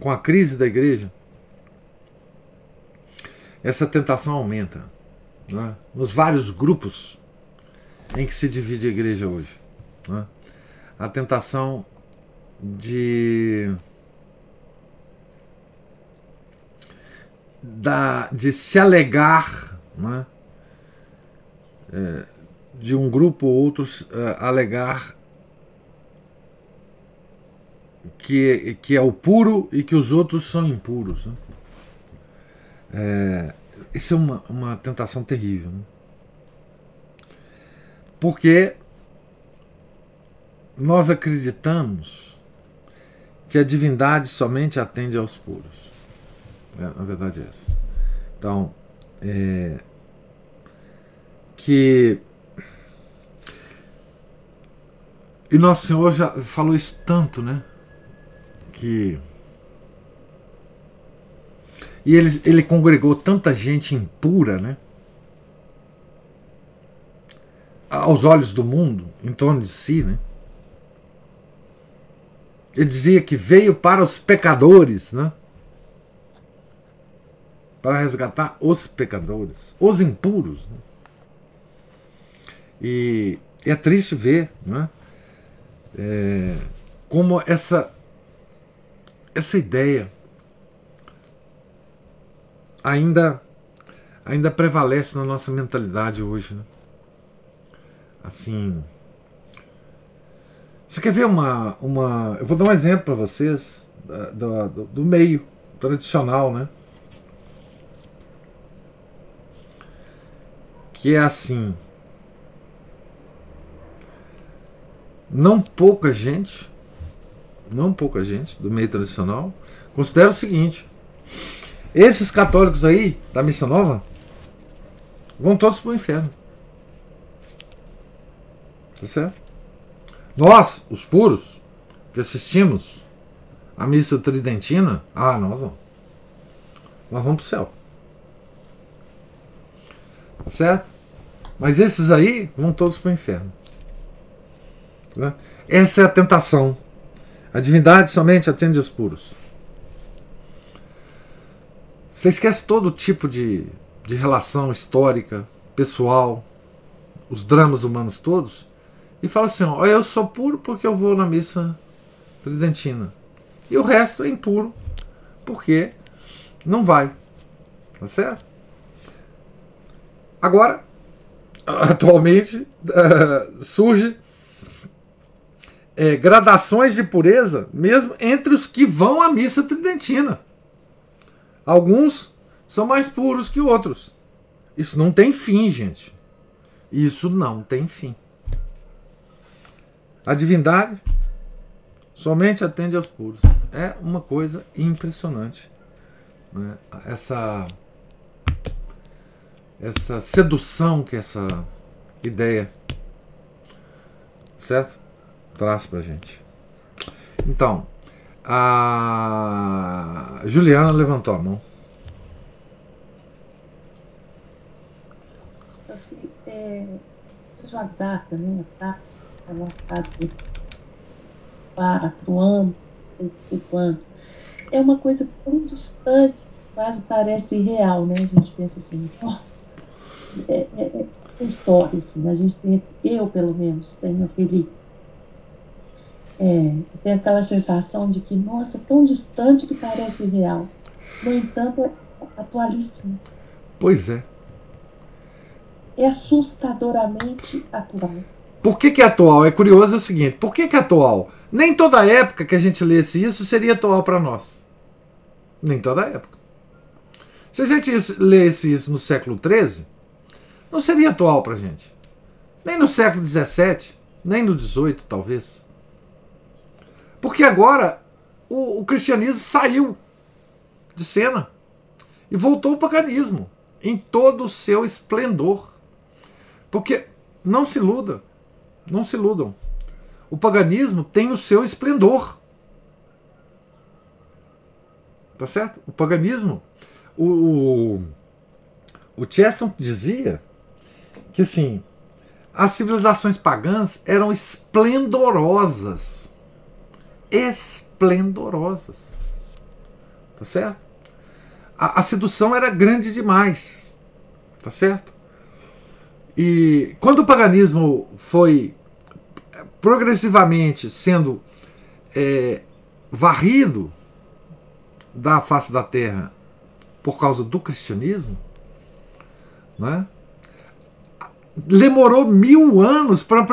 Com a crise da igreja, essa tentação aumenta. Né? Nos vários grupos em que se divide a igreja hoje. Né? A tentação de. Da, de se alegar né? é, de um grupo ou outro é, alegar que, que é o puro e que os outros são impuros. Né? É, isso é uma, uma tentação terrível. Né? Porque nós acreditamos que a divindade somente atende aos puros. É, na verdade é essa. Então, é, que e Nosso Senhor já falou isso tanto, né? Que e ele, ele congregou tanta gente impura, né? Aos olhos do mundo, em torno de si, né? Ele dizia que veio para os pecadores, né? Para resgatar os pecadores, os impuros. Né? E é triste ver, né? É, como essa essa ideia ainda ainda prevalece na nossa mentalidade hoje. Né? Assim. Você quer ver uma. uma eu vou dar um exemplo para vocês do, do, do meio tradicional, né? Que é assim. Não pouca gente, não pouca gente do meio tradicional considera o seguinte: esses católicos aí, da Missa Nova, vão todos para o inferno. Tá certo? Nós, os puros, que assistimos a missa tridentina, ah, nós não. Nós vamos para o céu. Tá certo? Mas esses aí vão todos para o inferno. Tá? Essa é a tentação. A divindade somente atende os puros. Você esquece todo tipo de, de relação histórica, pessoal, os dramas humanos todos, e fala assim: ó, eu sou puro porque eu vou na missa tridentina. E o resto é impuro porque não vai. Tá certo? Agora, atualmente, surge é, gradações de pureza mesmo entre os que vão à missa tridentina. Alguns são mais puros que outros. Isso não tem fim, gente. Isso não tem fim. A divindade somente atende aos puros. É uma coisa impressionante. Né? Essa, essa sedução que essa ideia certo? traz pra gente. Então, a Juliana levantou a mão. É, já data, né? Tá, tá de quatro anos, e quanto. É uma coisa tão distante, quase parece irreal, né? A gente pensa assim, oh, é, é, é história, assim, a gente tem, eu pelo menos, tenho aquele é, tem aquela sensação de que, nossa, tão distante que parece real. No entanto, é atualíssimo. Pois é. É assustadoramente atual. Por que, que é atual? É curioso é o seguinte: por que, que é atual? Nem toda época que a gente lesse isso seria atual para nós. Nem toda época. Se a gente lesse isso no século XIII, não seria atual para gente. Nem no século XVII, nem no XVIII, talvez. Porque agora o, o cristianismo saiu de cena e voltou o paganismo em todo o seu esplendor. Porque não se iluda, não se iludam. O paganismo tem o seu esplendor. Tá certo? O paganismo. O, o, o Cheston dizia que assim, as civilizações pagãs eram esplendorosas. Esplendorosas. Tá certo? A, a sedução era grande demais. Tá certo? E quando o paganismo foi progressivamente sendo é, varrido da face da terra por causa do cristianismo, né? demorou mil anos para,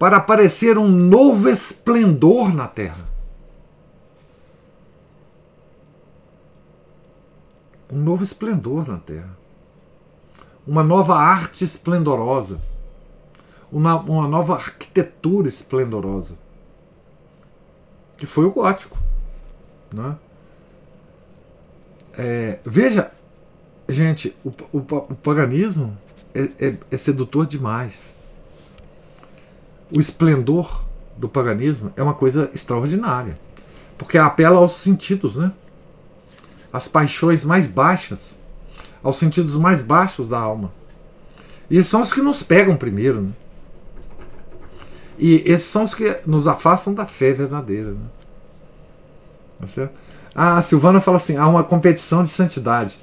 para, aparecer um novo esplendor na terra. Um novo esplendor na terra uma nova arte esplendorosa, uma, uma nova arquitetura esplendorosa, que foi o gótico. Né? É, veja, gente, o, o, o paganismo é, é, é sedutor demais. O esplendor do paganismo é uma coisa extraordinária, porque apela aos sentidos, né? As paixões mais baixas aos sentidos mais baixos da alma. E são os que nos pegam primeiro. Né? E esses são os que nos afastam da fé verdadeira. Né? Tá certo? Ah, a Silvana fala assim: há uma competição de santidade.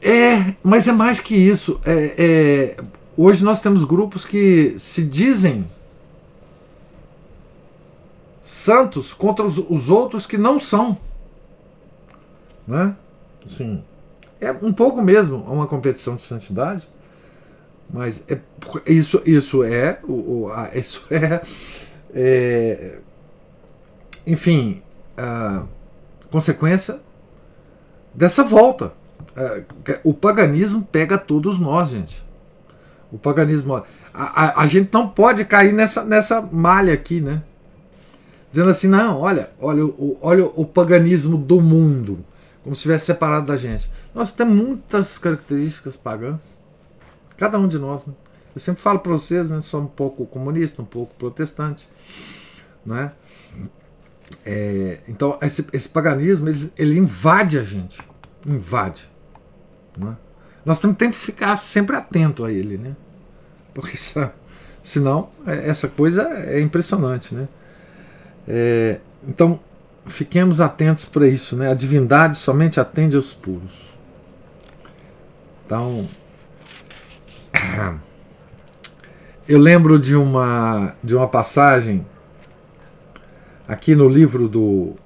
É, mas é mais que isso. É, é, hoje nós temos grupos que se dizem santos contra os, os outros que não são. Né? Sim. É um pouco mesmo uma competição de santidade, mas é, isso, isso é, o, isso é, é enfim, a consequência dessa volta. É, o paganismo pega todos nós, gente. O paganismo. A, a, a, gente não pode cair nessa, nessa malha aqui, né? Dizendo assim, não, olha, olha, o, olha o paganismo do mundo como se estivesse separado da gente. Nós temos muitas características pagãs. Cada um de nós. Né? Eu sempre falo para vocês, né? Sou um pouco comunista, um pouco protestante. Né? É, então, esse, esse paganismo ele, ele, invade a gente. Invade. Né? Nós temos, que ficar sempre atento a ele. Né? Porque senão, é, essa coisa é impressionante. Né? É, então, fiquemos atentos para isso, né? A divindade somente atende aos puros. Então, eu lembro de uma de uma passagem aqui no livro do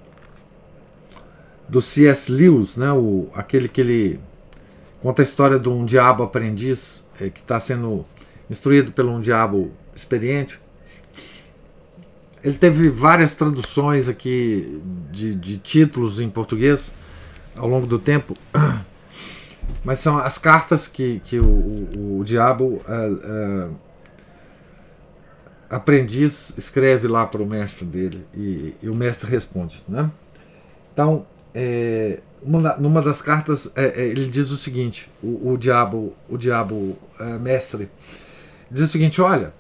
do C.S. Lewis, né? O, aquele que ele conta a história de um diabo aprendiz é, que está sendo instruído por um diabo experiente ele teve várias traduções aqui de, de títulos em português ao longo do tempo, mas são as cartas que, que o, o, o diabo uh, uh, aprendiz escreve lá para o mestre dele e, e, o mestre responde. Né? Então, é, uma, numa das cartas é, é, ele diz o seguinte: o, o diabo, o diabo é, mestre, diz o seguinte: olha,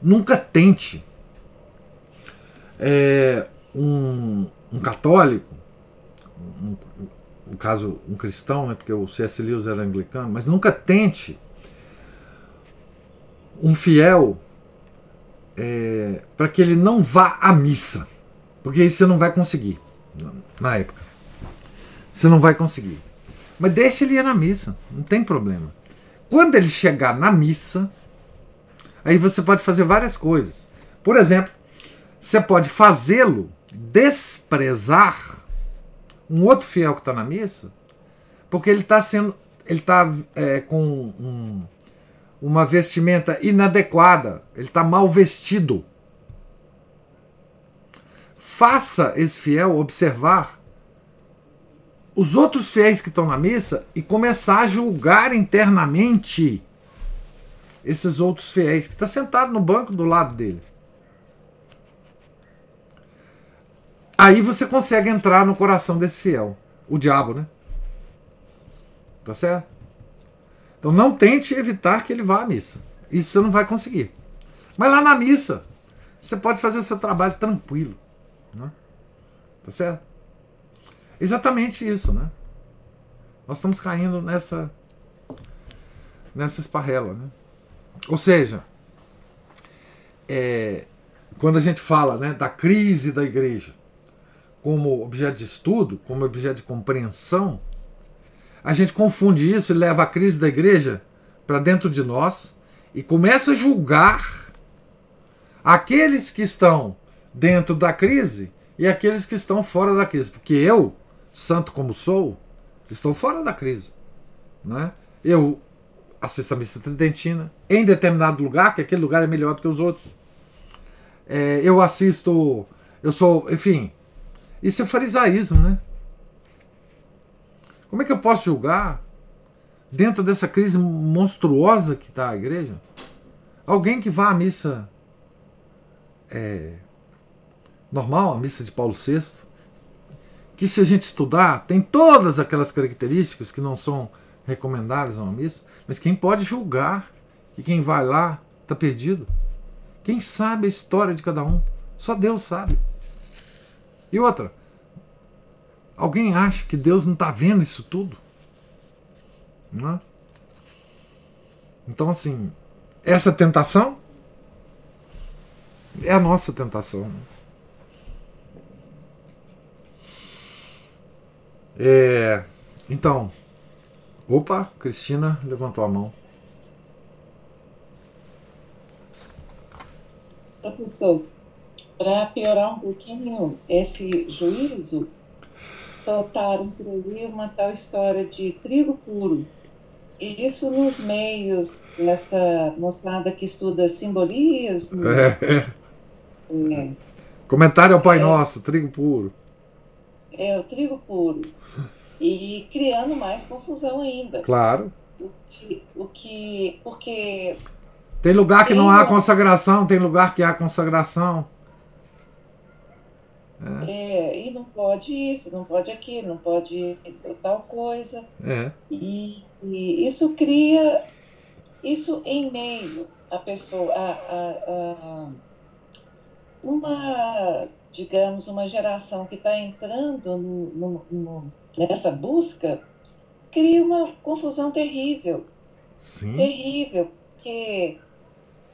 nunca tente é, um, um, católico, um, no caso um cristão, né, porque o C.S. Lewis era anglicano, mas nunca tente um fiel é, para que ele não vá à missa, porque isso você não vai conseguir na época. Você não vai conseguir. Mas deixa ele ir na missa, não tem problema. Quando ele chegar na missa, aí você pode fazer várias coisas. Por exemplo, você pode fazê-lo desprezar um outro fiel que está na missa, porque ele está sendo, ele está é, com um, uma vestimenta inadequada, ele está mal vestido. Faça esse fiel observar os outros fiéis que estão na missa e começar a julgar internamente esses outros fiéis que está sentado no banco do lado dele. Aí você consegue entrar no coração desse fiel, o diabo, né? Tá certo? Então não tente evitar que ele vá à missa. Isso você não vai conseguir. Mas lá na missa, você pode fazer o seu trabalho tranquilo. Né? Tá certo? Exatamente isso, né? Nós estamos caindo nessa nessa esparrela, né? Ou seja, é, quando a gente fala né, da crise da igreja como objeto de estudo, como objeto de compreensão, a gente confunde isso e leva a crise da igreja para dentro de nós e começa a julgar aqueles que estão dentro da crise e aqueles que estão fora da crise. Porque eu, santo como sou, estou fora da crise. Né? Eu assisto a missa tridentina em determinado lugar, que aquele lugar é melhor do que os outros. É, eu assisto, eu sou, enfim, isso é farisaísmo, né? Como é que eu posso julgar dentro dessa crise monstruosa que está a igreja? Alguém que vá à missa é, normal, a missa de Paulo VI, que se a gente estudar, tem todas aquelas características que não são recomendáveis a uma missa, mas quem pode julgar que quem vai lá está perdido? Quem sabe a história de cada um? Só Deus sabe. E outra, alguém acha que Deus não está vendo isso tudo? Não é? Então, assim, essa tentação é a nossa tentação. É, então, Opa, Cristina levantou a mão. Professor, para piorar um pouquinho esse juízo, soltaram por ali uma tal história de trigo puro. E isso nos meios dessa moçada que estuda simbolismo. É. é. Comentário ao Pai é. Nosso, trigo puro. É, o trigo puro e criando mais confusão ainda. Claro. O que, o que porque tem lugar que tem não há consagração, tem lugar que há consagração. É. é. e não pode isso, não pode aquilo, não pode tal coisa. É. E, e, isso cria, isso em meio a pessoa, a, a, a uma, digamos, uma geração que está entrando no, no, no, nessa busca, cria uma confusão terrível. Sim. Terrível, porque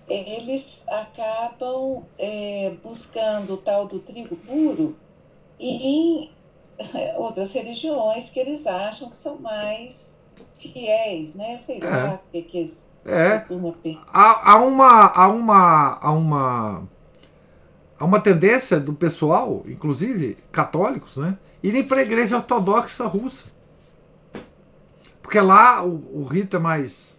eles acabam é, buscando o tal do trigo puro em outras religiões que eles acham que são mais fiéis, né? Sei lá, o que, que é. Há, há, uma, há, uma, há, uma, há uma tendência do pessoal, inclusive católicos, né? irem para a igreja ortodoxa russa. Porque lá o, o rito é mais.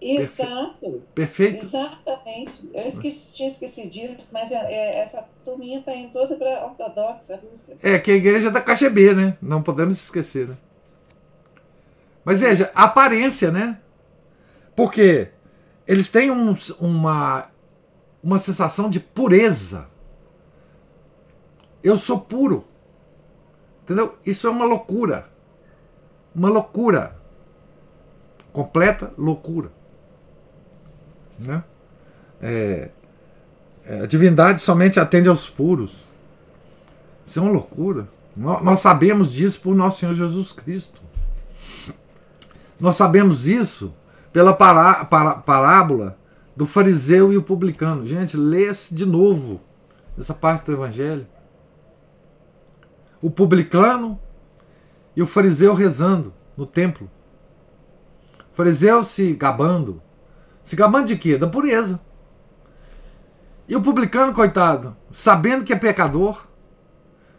Exato. Perfeito. Exatamente. Eu esqueci, tinha esquecido disso, mas é, é, essa turminha está indo toda para a ortodoxa russa. É, que a igreja é da KGB, né? Não podemos esquecer, né? Mas veja, a aparência, né? Porque eles têm um, uma, uma sensação de pureza. Eu sou puro. Entendeu? Isso é uma loucura. Uma loucura. Completa loucura. Né? É, é, a divindade somente atende aos puros. Isso é uma loucura. Nós sabemos disso por nosso Senhor Jesus Cristo. Nós sabemos isso pela pará, pará, parábola do fariseu e o publicano. Gente, lê-se de novo essa parte do Evangelho o publicano e o fariseu rezando no templo. O fariseu se gabando. Se gabando de quê? Da pureza. E o publicano, coitado, sabendo que é pecador,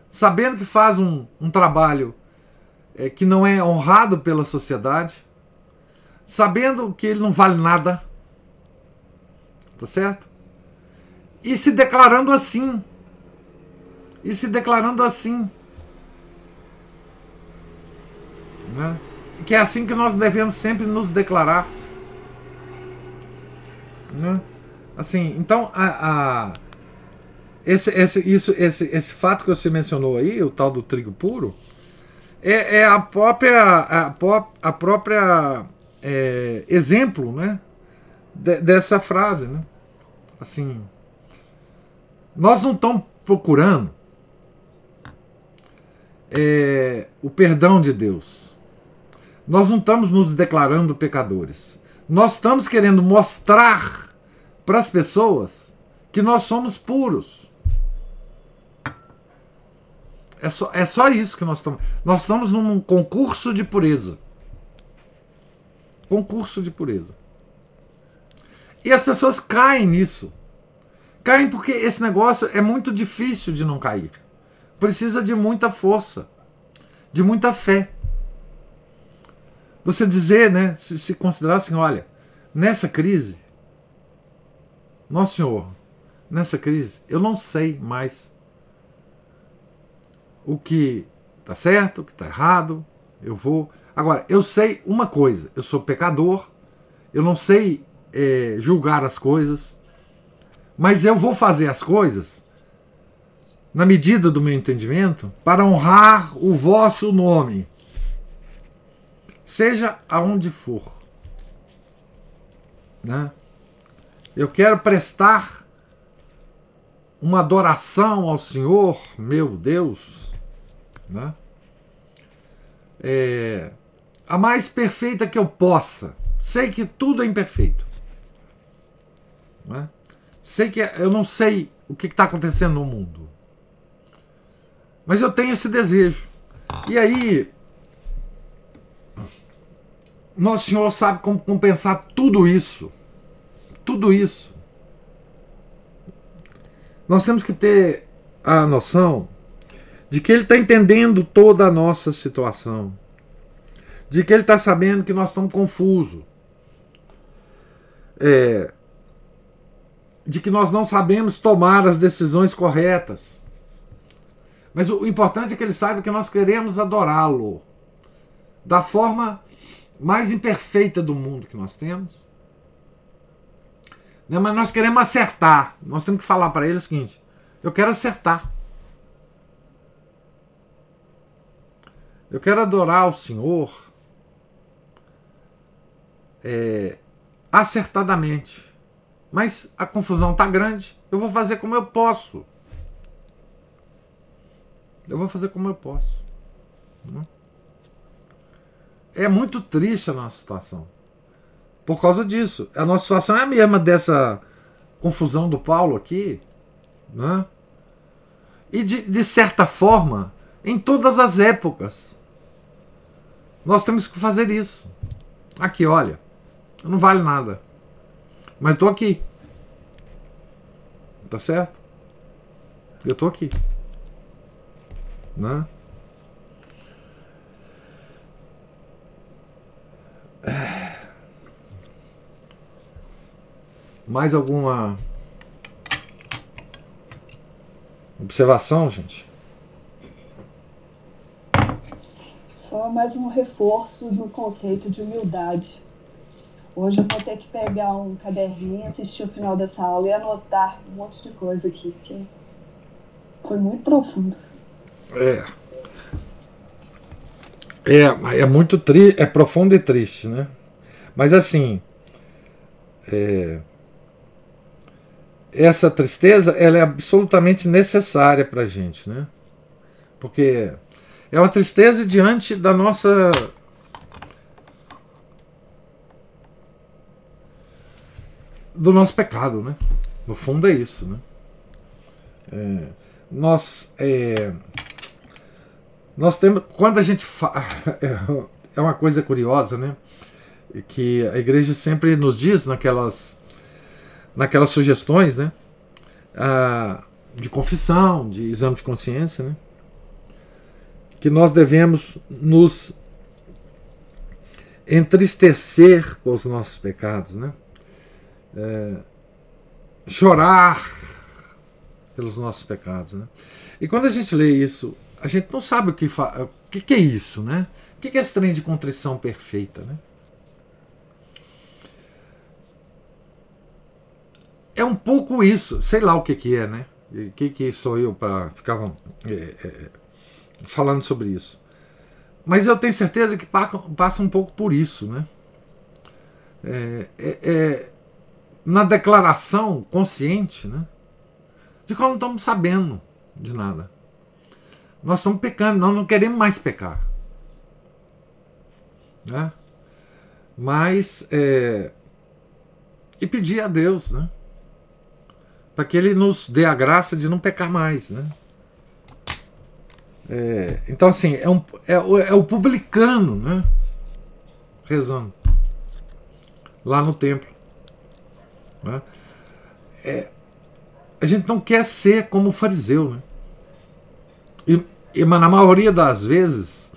sabendo que faz um, um trabalho é, que não é honrado pela sociedade, sabendo que ele não vale nada, tá certo? E se declarando assim. E se declarando assim. Né? Que é assim que nós devemos sempre nos declarar. Né? Assim, então a, a esse, esse, isso, esse, esse fato que você mencionou aí, o tal do trigo puro, é, é a própria, a, a própria é, exemplo né, de, dessa frase. Né? Assim, nós não estamos procurando é, o perdão de Deus. Nós não estamos nos declarando pecadores. Nós estamos querendo mostrar para as pessoas que nós somos puros. É só, é só isso que nós estamos. Nós estamos num concurso de pureza. Concurso de pureza. E as pessoas caem nisso. Caem porque esse negócio é muito difícil de não cair. Precisa de muita força, de muita fé. Você dizer, né, se, se considerar assim, olha, nessa crise, nosso Senhor, nessa crise, eu não sei mais o que está certo, o que está errado, eu vou. Agora, eu sei uma coisa: eu sou pecador, eu não sei é, julgar as coisas, mas eu vou fazer as coisas na medida do meu entendimento para honrar o vosso nome, seja aonde for. Né? Eu quero prestar uma adoração ao Senhor, meu Deus, né? É, a mais perfeita que eu possa. Sei que tudo é imperfeito. Né? Sei que eu não sei o que está acontecendo no mundo. Mas eu tenho esse desejo. E aí, Nosso Senhor sabe como compensar tudo isso. Tudo isso. Nós temos que ter a noção de que Ele está entendendo toda a nossa situação. De que Ele está sabendo que nós estamos confusos. É, de que nós não sabemos tomar as decisões corretas. Mas o importante é que ele saiba que nós queremos adorá-lo da forma mais imperfeita do mundo que nós temos. Né? Mas nós queremos acertar. Nós temos que falar para ele o seguinte: eu quero acertar. Eu quero adorar o Senhor é, acertadamente. Mas a confusão está grande. Eu vou fazer como eu posso. Eu vou fazer como eu posso. Né? É muito triste a nossa situação. Por causa disso. A nossa situação é a mesma dessa confusão do Paulo aqui. Né? E de, de certa forma, em todas as épocas, nós temos que fazer isso. Aqui, olha, não vale nada. Mas estou aqui. Tá certo? Eu estou aqui. Né? Mais alguma observação, gente? Só mais um reforço no conceito de humildade. Hoje eu vou ter que pegar um caderninho, assistir o final dessa aula e anotar um monte de coisa aqui, que foi muito profundo. É. É, é muito triste, é profundo e triste, né? Mas assim, é, essa tristeza ela é absolutamente necessária para a gente, né? Porque é uma tristeza diante da nossa do nosso pecado, né? No fundo é isso, né? É, nós é, nós temos quando a gente é uma coisa curiosa, né? Que a igreja sempre nos diz naquelas naquelas sugestões, né? ah, de confissão, de exame de consciência, né? que nós devemos nos entristecer com os nossos pecados, né? É, chorar pelos nossos pecados, né? E quando a gente lê isso, a gente não sabe o que, o que, que é isso, né? O que é esse trem de contrição perfeita, né? É um pouco isso, sei lá o que, que é, né? O que, que sou eu para ficar é, é, falando sobre isso. Mas eu tenho certeza que passa um pouco por isso, né? É, é, é, na declaração consciente, né? De que não estamos sabendo de nada. Nós estamos pecando, nós não queremos mais pecar. Né? Mas. É, e pedir a Deus, né? Para que Ele nos dê a graça de não pecar mais, né? É, então, assim, é, um, é, é, o publicano né, rezando lá no templo. Né? É, a gente não quer ser como o fariseu. Né? E, e, mas na maioria das vezes,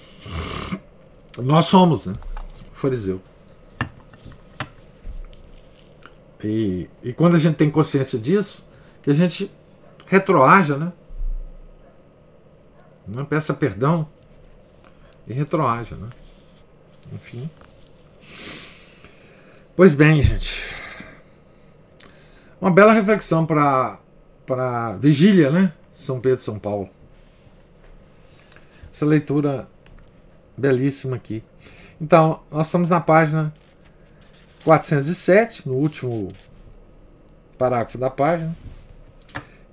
nós somos né, fariseu. E, e quando a gente tem consciência disso, que a gente retroaja, né? Não peça perdão e retroaja, né? Enfim. Pois bem, gente. Uma bela reflexão para para vigília, né? São Pedro, São Paulo. Essa leitura belíssima aqui. Então, nós estamos na página 407, no último parágrafo da página.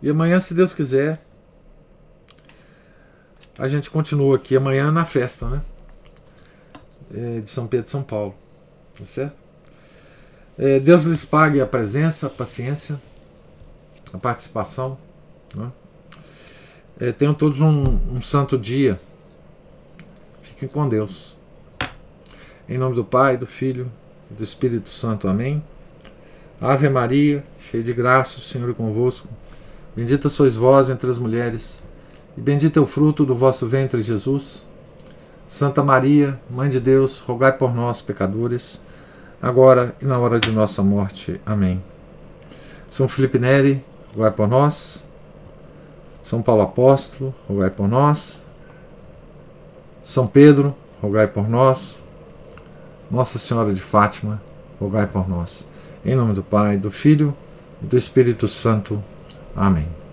E amanhã, se Deus quiser, a gente continua aqui amanhã na festa, né? É, de São Pedro e São Paulo. Tá certo? É, Deus lhes pague a presença, a paciência, a participação. Né? É, tenham todos um, um santo dia. Fiquem com Deus. Em nome do Pai, do Filho e do Espírito Santo. Amém. Ave Maria, cheia de graça, o Senhor é convosco. Bendita sois vós entre as mulheres e bendito é o fruto do vosso ventre, Jesus. Santa Maria, Mãe de Deus, rogai por nós, pecadores, agora e na hora de nossa morte. Amém. São Felipe Neri, rogai por nós. São Paulo Apóstolo, rogai por nós. São Pedro, rogai por nós. Nossa Senhora de Fátima, rogai por nós. Em nome do Pai, do Filho e do Espírito Santo. Amém.